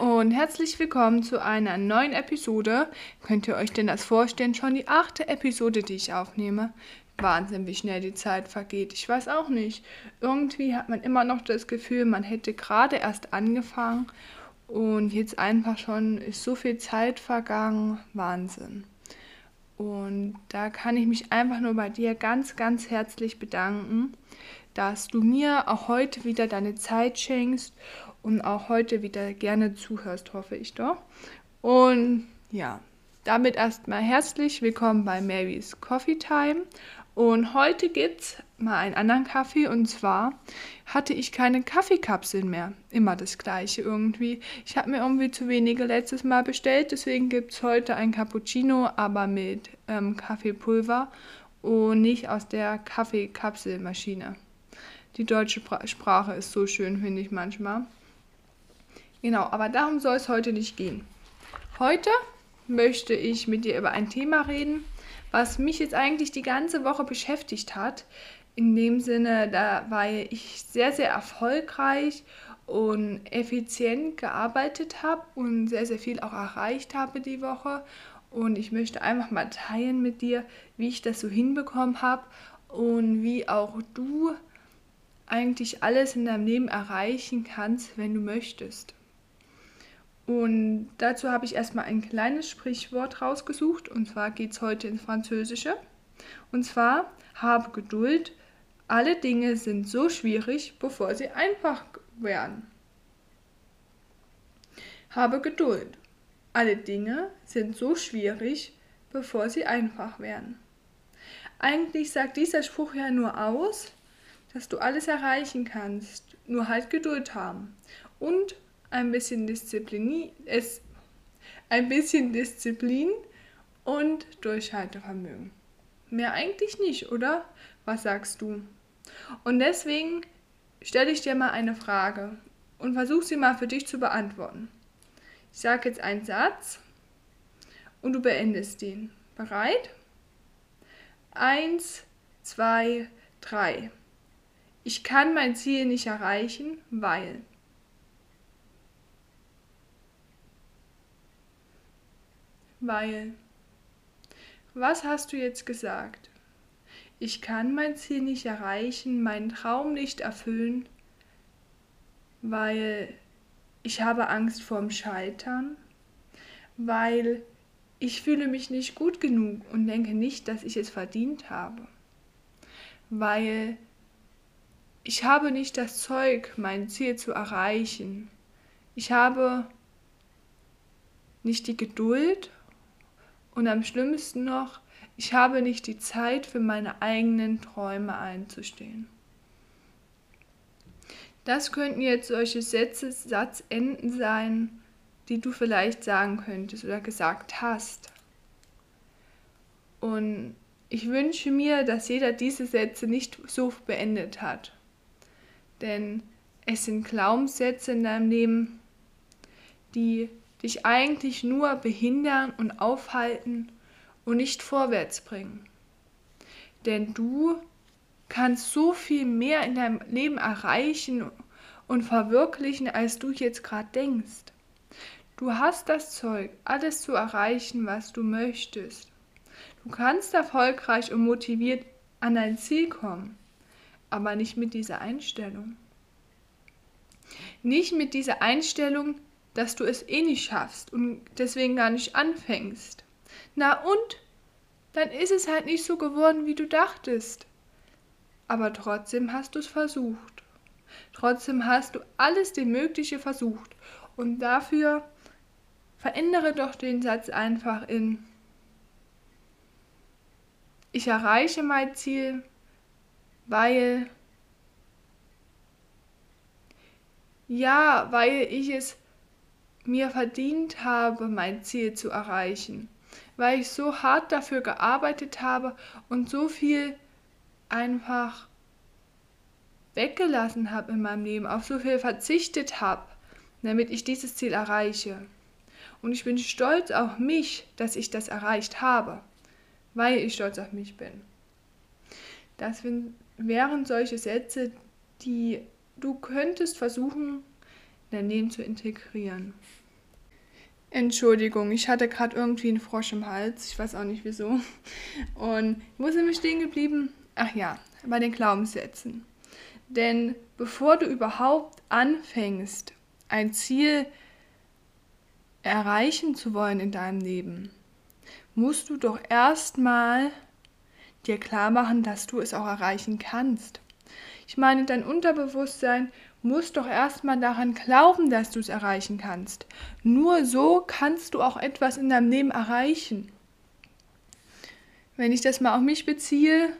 Und herzlich willkommen zu einer neuen Episode. Könnt ihr euch denn das vorstellen? Schon die achte Episode, die ich aufnehme. Wahnsinn, wie schnell die Zeit vergeht. Ich weiß auch nicht. Irgendwie hat man immer noch das Gefühl, man hätte gerade erst angefangen und jetzt einfach schon ist so viel Zeit vergangen. Wahnsinn. Und da kann ich mich einfach nur bei dir ganz, ganz herzlich bedanken, dass du mir auch heute wieder deine Zeit schenkst und auch heute wieder gerne zuhörst, hoffe ich doch. Und ja, damit erstmal herzlich willkommen bei Marys Coffee Time. Und heute gibt es mal einen anderen Kaffee und zwar hatte ich keine Kaffeekapseln mehr. Immer das gleiche irgendwie. Ich habe mir irgendwie zu wenige letztes Mal bestellt, deswegen gibt es heute ein Cappuccino, aber mit ähm, Kaffeepulver und nicht aus der Kaffeekapselmaschine. Die deutsche Sprache ist so schön, finde ich manchmal. Genau, aber darum soll es heute nicht gehen. Heute möchte ich mit dir über ein Thema reden, was mich jetzt eigentlich die ganze Woche beschäftigt hat. In dem Sinne, da weil ich sehr, sehr erfolgreich und effizient gearbeitet habe und sehr, sehr viel auch erreicht habe die Woche. Und ich möchte einfach mal teilen mit dir, wie ich das so hinbekommen habe und wie auch du eigentlich alles in deinem Leben erreichen kannst, wenn du möchtest. Und dazu habe ich erstmal ein kleines Sprichwort rausgesucht, und zwar geht es heute ins Französische. Und zwar, habe Geduld, alle Dinge sind so schwierig, bevor sie einfach werden. Habe Geduld, alle Dinge sind so schwierig, bevor sie einfach werden. Eigentlich sagt dieser Spruch ja nur aus, dass du alles erreichen kannst, nur halt Geduld haben und ein bisschen Disziplin, es, ein bisschen Disziplin und Durchhaltevermögen. Mehr eigentlich nicht, oder? Was sagst du? Und deswegen stelle ich dir mal eine Frage und versuche sie mal für dich zu beantworten. Ich sage jetzt einen Satz und du beendest den. Bereit? Eins, zwei, drei. Ich kann mein Ziel nicht erreichen, weil. Weil. Was hast du jetzt gesagt? Ich kann mein Ziel nicht erreichen, meinen Traum nicht erfüllen, weil ich habe Angst vorm Scheitern, weil ich fühle mich nicht gut genug und denke nicht, dass ich es verdient habe, weil ich habe nicht das Zeug, mein Ziel zu erreichen. Ich habe nicht die Geduld und am schlimmsten noch, ich habe nicht die Zeit für meine eigenen Träume einzustehen. Das könnten jetzt solche Sätze, Satzenden sein, die du vielleicht sagen könntest oder gesagt hast. Und ich wünsche mir, dass jeder diese Sätze nicht so beendet hat denn es sind Glaubenssätze in deinem Leben, die dich eigentlich nur behindern und aufhalten und nicht vorwärts bringen. Denn du kannst so viel mehr in deinem Leben erreichen und verwirklichen, als du jetzt gerade denkst. Du hast das Zeug, alles zu erreichen, was du möchtest. Du kannst erfolgreich und motiviert an dein Ziel kommen aber nicht mit dieser Einstellung. Nicht mit dieser Einstellung, dass du es eh nicht schaffst und deswegen gar nicht anfängst. Na und? Dann ist es halt nicht so geworden, wie du dachtest. Aber trotzdem hast du es versucht. Trotzdem hast du alles dem Mögliche versucht. Und dafür verändere doch den Satz einfach in Ich erreiche mein Ziel, weil ja, weil ich es mir verdient habe, mein Ziel zu erreichen, weil ich so hart dafür gearbeitet habe und so viel einfach weggelassen habe in meinem Leben, auf so viel verzichtet habe, damit ich dieses Ziel erreiche. Und ich bin stolz auf mich, dass ich das erreicht habe, weil ich stolz auf mich bin. Das wären solche Sätze, die du könntest versuchen, Leben zu integrieren. Entschuldigung, ich hatte gerade irgendwie einen Frosch im Hals. Ich weiß auch nicht wieso. Und wo sind wir stehen geblieben? Ach ja, bei den Glaubenssätzen. Denn bevor du überhaupt anfängst, ein Ziel erreichen zu wollen in deinem Leben, musst du doch erstmal dir klar machen, dass du es auch erreichen kannst. Ich meine, dein Unterbewusstsein muss doch erstmal daran glauben, dass du es erreichen kannst. Nur so kannst du auch etwas in deinem Leben erreichen. Wenn ich das mal auf mich beziehe,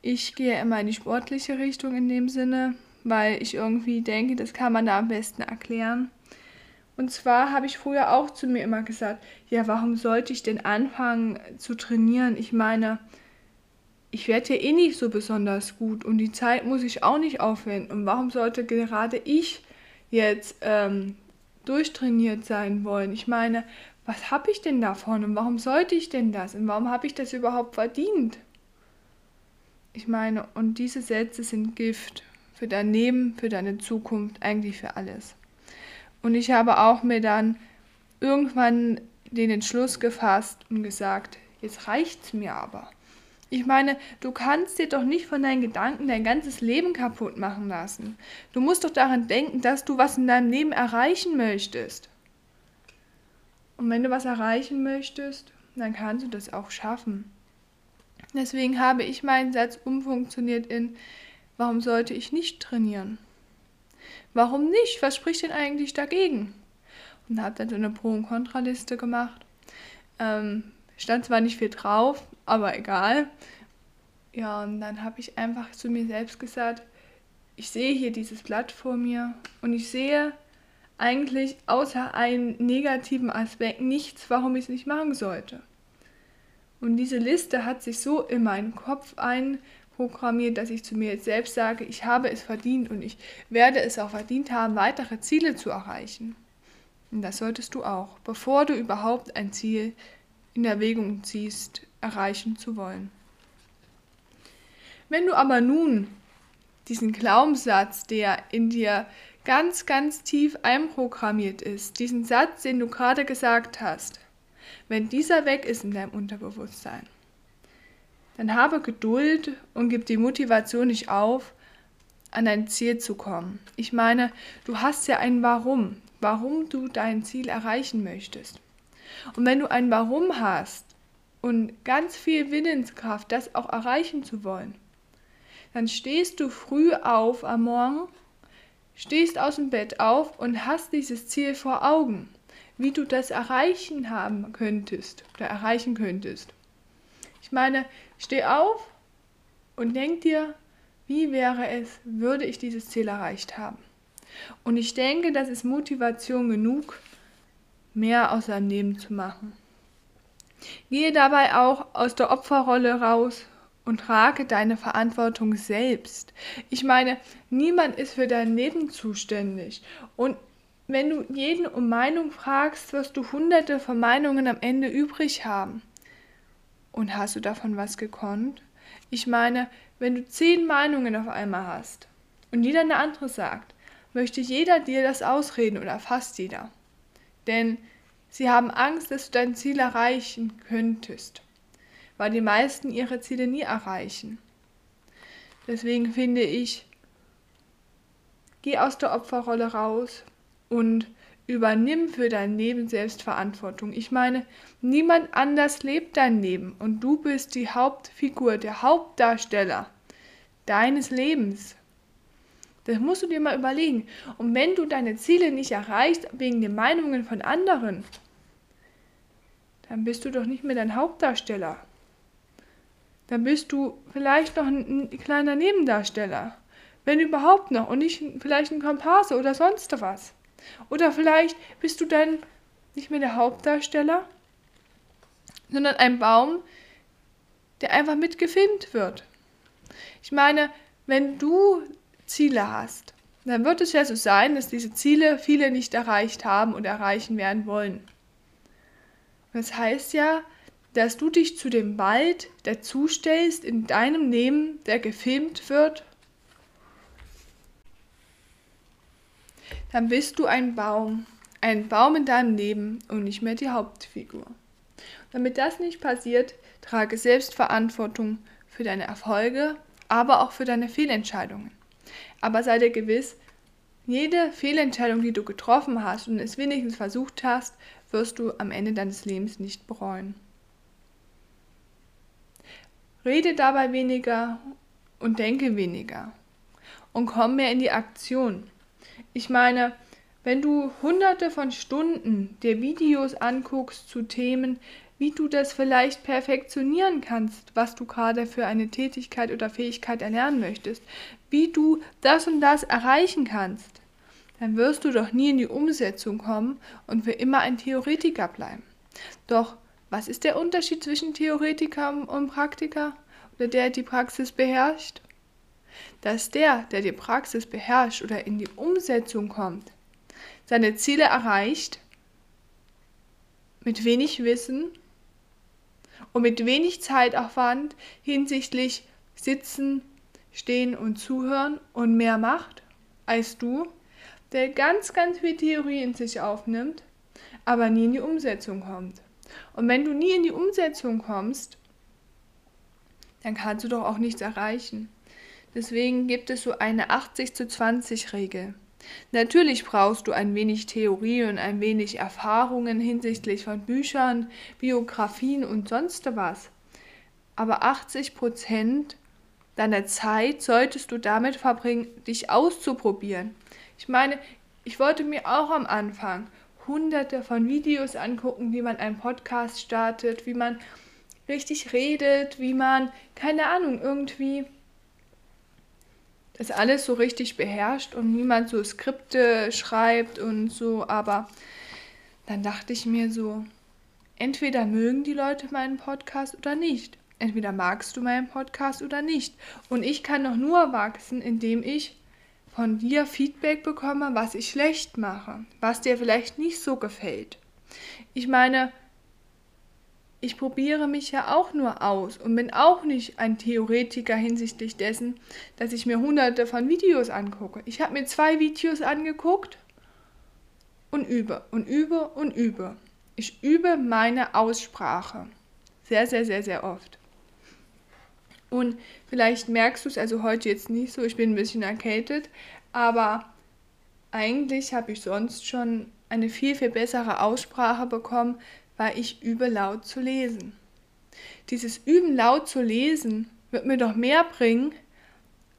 ich gehe immer in die sportliche Richtung in dem Sinne, weil ich irgendwie denke, das kann man da am besten erklären. Und zwar habe ich früher auch zu mir immer gesagt, ja, warum sollte ich denn anfangen zu trainieren? Ich meine, ich werde ja eh nicht so besonders gut und die Zeit muss ich auch nicht aufwenden. Und warum sollte gerade ich jetzt ähm, durchtrainiert sein wollen? Ich meine, was habe ich denn davon und warum sollte ich denn das und warum habe ich das überhaupt verdient? Ich meine, und diese Sätze sind Gift für dein Leben, für deine Zukunft, eigentlich für alles. Und ich habe auch mir dann irgendwann den Entschluss gefasst und gesagt, jetzt reicht's mir aber. Ich meine, du kannst dir doch nicht von deinen Gedanken dein ganzes Leben kaputt machen lassen. Du musst doch daran denken, dass du was in deinem Leben erreichen möchtest. Und wenn du was erreichen möchtest, dann kannst du das auch schaffen. Deswegen habe ich meinen Satz umfunktioniert in, warum sollte ich nicht trainieren? Warum nicht? Was spricht denn eigentlich dagegen? Und habe dann so eine Pro- und Kontraliste gemacht. Ähm, stand zwar nicht viel drauf, aber egal. Ja, und dann habe ich einfach zu mir selbst gesagt, ich sehe hier dieses Blatt vor mir und ich sehe eigentlich außer einem negativen Aspekt nichts, warum ich es nicht machen sollte. Und diese Liste hat sich so in meinen Kopf einprogrammiert, dass ich zu mir jetzt selbst sage, ich habe es verdient und ich werde es auch verdient haben, weitere Ziele zu erreichen. Und das solltest du auch, bevor du überhaupt ein Ziel in Erwägung ziehst, erreichen zu wollen. Wenn du aber nun diesen Glaubenssatz, der in dir ganz, ganz tief einprogrammiert ist, diesen Satz, den du gerade gesagt hast, wenn dieser weg ist in deinem Unterbewusstsein, dann habe Geduld und gib die Motivation nicht auf, an dein Ziel zu kommen. Ich meine, du hast ja ein Warum, warum du dein Ziel erreichen möchtest. Und wenn du ein Warum hast und ganz viel Willenskraft, das auch erreichen zu wollen, dann stehst du früh auf am Morgen, stehst aus dem Bett auf und hast dieses Ziel vor Augen, wie du das erreichen haben könntest oder erreichen könntest. Ich meine, steh auf und denk dir, wie wäre es, würde ich dieses Ziel erreicht haben. Und ich denke, das ist Motivation genug, mehr aus seinem Leben zu machen. Gehe dabei auch aus der Opferrolle raus und trage deine Verantwortung selbst. Ich meine, niemand ist für dein Leben zuständig. Und wenn du jeden um Meinung fragst, wirst du hunderte von Meinungen am Ende übrig haben. Und hast du davon was gekonnt? Ich meine, wenn du zehn Meinungen auf einmal hast und jeder eine andere sagt, möchte jeder dir das ausreden oder fast jeder. Denn sie haben Angst, dass du dein Ziel erreichen könntest, weil die meisten ihre Ziele nie erreichen. Deswegen finde ich, geh aus der Opferrolle raus und übernimm für dein Leben selbst Verantwortung. Ich meine, niemand anders lebt dein Leben und du bist die Hauptfigur, der Hauptdarsteller deines Lebens. Das musst du dir mal überlegen. Und wenn du deine Ziele nicht erreichst wegen den Meinungen von anderen, dann bist du doch nicht mehr dein Hauptdarsteller. Dann bist du vielleicht noch ein, ein kleiner Nebendarsteller. Wenn überhaupt noch. Und nicht vielleicht ein Komparse oder sonst was. Oder vielleicht bist du dann nicht mehr der Hauptdarsteller, sondern ein Baum, der einfach mitgefilmt wird. Ich meine, wenn du Ziele hast, dann wird es ja so sein, dass diese Ziele viele nicht erreicht haben und erreichen werden wollen. Das heißt ja, dass du dich zu dem Wald dazustellst in deinem Leben, der gefilmt wird. Dann bist du ein Baum, ein Baum in deinem Leben und nicht mehr die Hauptfigur. Damit das nicht passiert, trage Selbstverantwortung für deine Erfolge, aber auch für deine Fehlentscheidungen. Aber sei dir gewiss, jede Fehlentscheidung, die du getroffen hast und es wenigstens versucht hast, wirst du am Ende deines Lebens nicht bereuen. Rede dabei weniger und denke weniger und komm mehr in die Aktion. Ich meine, wenn du hunderte von Stunden dir Videos anguckst zu Themen, wie du das vielleicht perfektionieren kannst, was du gerade für eine Tätigkeit oder Fähigkeit erlernen möchtest, wie du das und das erreichen kannst, dann wirst du doch nie in die Umsetzung kommen und für immer ein Theoretiker bleiben. Doch was ist der Unterschied zwischen Theoretiker und Praktiker oder der die Praxis beherrscht? Dass der, der die Praxis beherrscht oder in die Umsetzung kommt, seine Ziele erreicht mit wenig Wissen und mit wenig Zeitaufwand hinsichtlich Sitzen, Stehen und Zuhören und mehr macht als du, der ganz, ganz viel Theorie in sich aufnimmt, aber nie in die Umsetzung kommt. Und wenn du nie in die Umsetzung kommst, dann kannst du doch auch nichts erreichen. Deswegen gibt es so eine 80 zu 20 Regel. Natürlich brauchst du ein wenig Theorie und ein wenig Erfahrungen hinsichtlich von Büchern, Biografien und sonst was. Aber 80 Prozent deiner Zeit solltest du damit verbringen, dich auszuprobieren. Ich meine, ich wollte mir auch am Anfang hunderte von Videos angucken, wie man einen Podcast startet, wie man richtig redet, wie man, keine Ahnung, irgendwie das alles so richtig beherrscht und niemand so Skripte schreibt und so, aber dann dachte ich mir so, entweder mögen die Leute meinen Podcast oder nicht. Entweder magst du meinen Podcast oder nicht. Und ich kann doch nur wachsen, indem ich von dir Feedback bekomme, was ich schlecht mache, was dir vielleicht nicht so gefällt. Ich meine, ich probiere mich ja auch nur aus und bin auch nicht ein Theoretiker hinsichtlich dessen, dass ich mir hunderte von Videos angucke. Ich habe mir zwei Videos angeguckt und übe und übe und übe. Ich übe meine Aussprache. Sehr, sehr, sehr, sehr oft. Und vielleicht merkst du es also heute jetzt nicht so, ich bin ein bisschen erkältet, aber eigentlich habe ich sonst schon eine viel, viel bessere Aussprache bekommen, weil ich übe laut zu lesen. Dieses Üben laut zu lesen wird mir doch mehr bringen,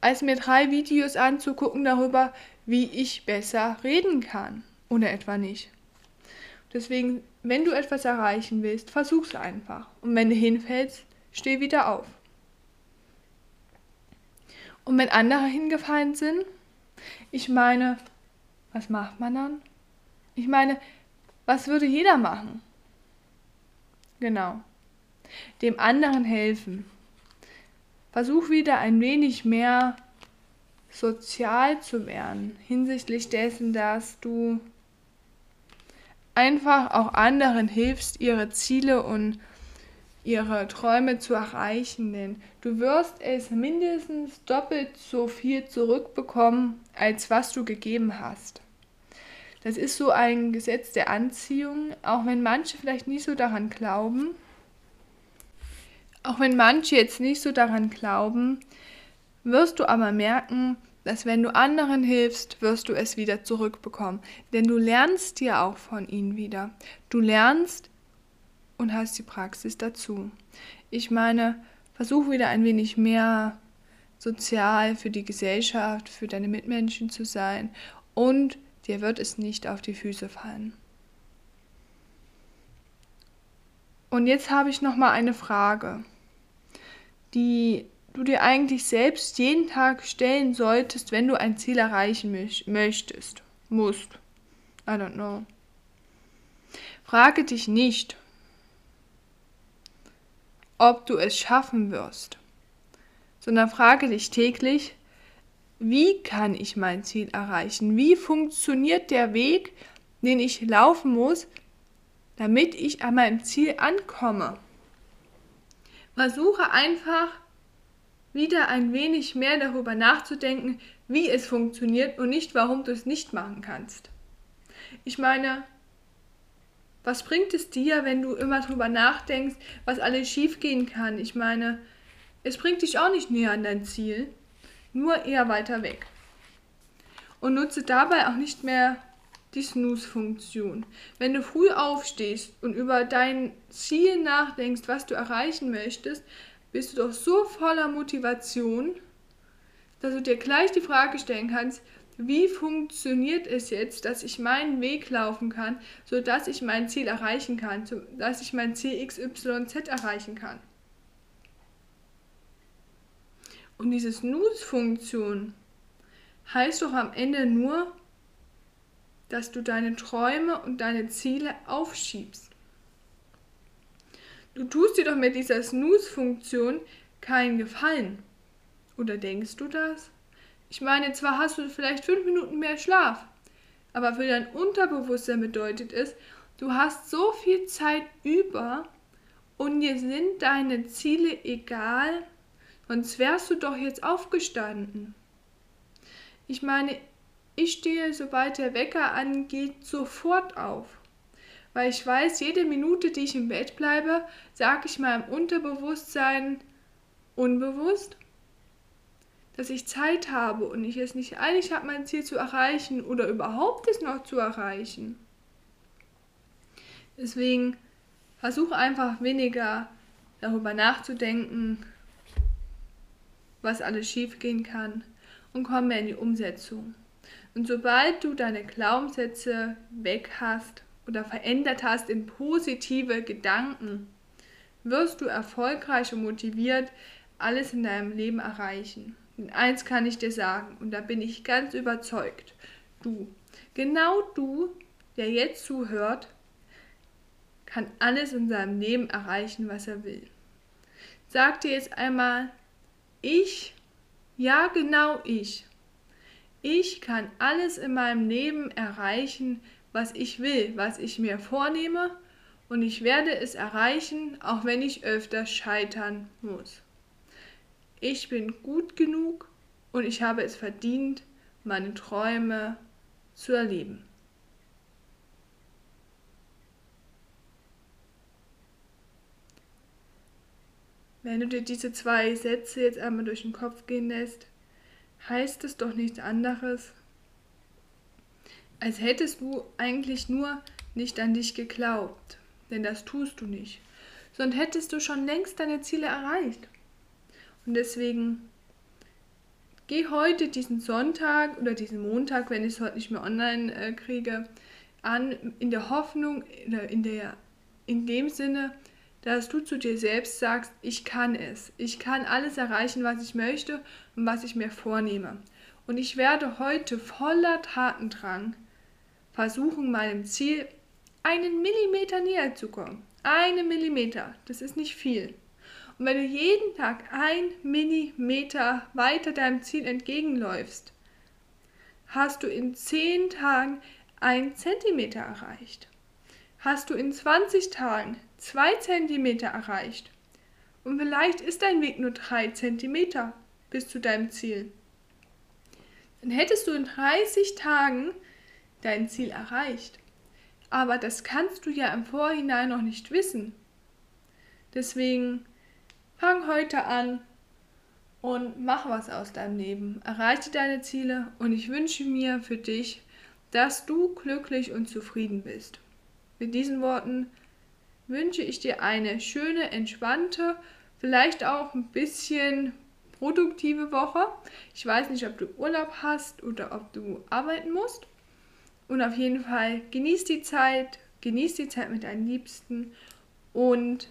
als mir drei Videos anzugucken darüber, wie ich besser reden kann. Oder etwa nicht. Deswegen, wenn du etwas erreichen willst, versuch's einfach. Und wenn du hinfällst, steh wieder auf. Und wenn andere hingefallen sind, ich meine, was macht man dann? Ich meine, was würde jeder machen? Genau. Dem anderen helfen. Versuch wieder ein wenig mehr sozial zu werden, hinsichtlich dessen, dass du einfach auch anderen hilfst, ihre Ziele und ihre Träume zu erreichen, denn du wirst es mindestens doppelt so viel zurückbekommen, als was du gegeben hast. Das ist so ein Gesetz der Anziehung, auch wenn manche vielleicht nicht so daran glauben. Auch wenn manche jetzt nicht so daran glauben, wirst du aber merken, dass wenn du anderen hilfst, wirst du es wieder zurückbekommen. Denn du lernst dir auch von ihnen wieder. Du lernst und hast die Praxis dazu. Ich meine, versuch wieder ein wenig mehr sozial für die Gesellschaft, für deine Mitmenschen zu sein und dir wird es nicht auf die Füße fallen. Und jetzt habe ich noch mal eine Frage, die du dir eigentlich selbst jeden Tag stellen solltest, wenn du ein Ziel erreichen möchtest, musst. I don't know. Frage dich nicht, ob du es schaffen wirst, sondern frage dich täglich, wie kann ich mein Ziel erreichen? Wie funktioniert der Weg, den ich laufen muss, damit ich an meinem Ziel ankomme? Versuche einfach wieder ein wenig mehr darüber nachzudenken, wie es funktioniert und nicht, warum du es nicht machen kannst. Ich meine, Was bringt es dir, wenn du immer drüber nachdenkst, was alles schiefgehen kann? Ich meine, es bringt dich auch nicht näher an dein Ziel, nur eher weiter weg. Und nutze dabei auch nicht mehr die Snooze-Funktion. Wenn du früh aufstehst und über dein Ziel nachdenkst, was du erreichen möchtest, bist du doch so voller Motivation, dass du dir gleich die Frage stellen kannst, wie funktioniert es jetzt, dass ich meinen Weg laufen kann, sodass ich mein Ziel erreichen kann, dass ich mein Ziel XYZ erreichen kann. Und diese Snooze-Funktion heißt doch am Ende nur, dass du deine Träume und deine Ziele aufschiebst. Du tust dir doch mit dieser Snooze-Funktion keinen Gefallen. Oder denkst du das? Ich meine, zwar hast du vielleicht fünf Minuten mehr Schlaf, aber für dein Unterbewusstsein bedeutet es, du hast so viel Zeit über und dir sind deine Ziele egal, sonst wärst du doch jetzt aufgestanden. Ich meine, ich stehe, sobald der Wecker angeht, sofort auf. Weil ich weiß, jede Minute, die ich im Bett bleibe, sage ich meinem Unterbewusstsein unbewusst, dass ich Zeit habe und ich es nicht eilig habe, mein Ziel zu erreichen oder überhaupt es noch zu erreichen. Deswegen versuche einfach weniger darüber nachzudenken, was alles schiefgehen kann und komm mehr in die Umsetzung. Und sobald du deine Glaubenssätze weg hast oder verändert hast in positive Gedanken, wirst du erfolgreich und motiviert alles in deinem Leben erreichen. Und eins kann ich dir sagen, und da bin ich ganz überzeugt. Du, genau du, der jetzt zuhört, kann alles in seinem Leben erreichen, was er will. Sag dir jetzt einmal, ich, ja genau ich, ich kann alles in meinem Leben erreichen, was ich will, was ich mir vornehme, und ich werde es erreichen, auch wenn ich öfter scheitern muss. Ich bin gut genug und ich habe es verdient, meine Träume zu erleben. Wenn du dir diese zwei Sätze jetzt einmal durch den Kopf gehen lässt, heißt es doch nichts anderes, als hättest du eigentlich nur nicht an dich geglaubt, denn das tust du nicht, sondern hättest du schon längst deine Ziele erreicht. Und deswegen geh heute diesen Sonntag oder diesen Montag, wenn ich es heute nicht mehr online äh, kriege, an in der Hoffnung, in, der, in dem Sinne, dass du zu dir selbst sagst, ich kann es. Ich kann alles erreichen, was ich möchte und was ich mir vornehme. Und ich werde heute voller Tatendrang versuchen, meinem Ziel einen Millimeter näher zu kommen. Einen Millimeter, das ist nicht viel. Und wenn du jeden Tag ein Millimeter weiter deinem Ziel entgegenläufst, hast du in zehn Tagen ein Zentimeter erreicht. Hast du in 20 Tagen zwei Zentimeter erreicht. Und vielleicht ist dein Weg nur drei Zentimeter bis zu deinem Ziel. Dann hättest du in 30 Tagen dein Ziel erreicht. Aber das kannst du ja im Vorhinein noch nicht wissen. Deswegen Fang heute an und mach was aus deinem Leben. Erreiche deine Ziele und ich wünsche mir für dich, dass du glücklich und zufrieden bist. Mit diesen Worten wünsche ich dir eine schöne, entspannte, vielleicht auch ein bisschen produktive Woche. Ich weiß nicht, ob du Urlaub hast oder ob du arbeiten musst. Und auf jeden Fall genieß die Zeit, genieß die Zeit mit deinen Liebsten und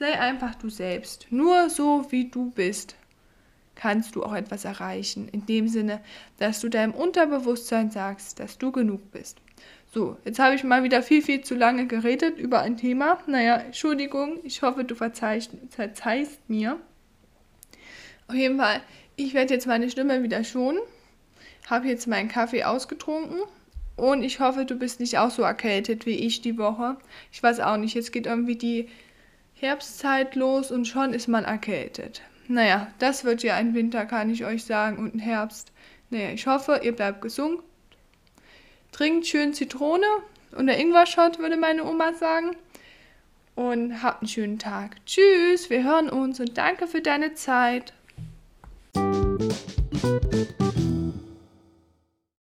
Sei einfach du selbst. Nur so wie du bist, kannst du auch etwas erreichen. In dem Sinne, dass du deinem Unterbewusstsein sagst, dass du genug bist. So, jetzt habe ich mal wieder viel, viel zu lange geredet über ein Thema. Naja, Entschuldigung, ich hoffe, du verzeihst, verzeihst mir. Auf jeden Fall, ich werde jetzt meine Stimme wieder schonen. Habe jetzt meinen Kaffee ausgetrunken. Und ich hoffe, du bist nicht auch so erkältet wie ich die Woche. Ich weiß auch nicht, jetzt geht irgendwie die Herbstzeit los und schon ist man erkältet. Naja, das wird ja ein Winter, kann ich euch sagen, und ein Herbst. Naja, ich hoffe, ihr bleibt gesund. Trinkt schön Zitrone oder Ingwer-Shot, würde meine Oma sagen. Und habt einen schönen Tag. Tschüss, wir hören uns und danke für deine Zeit.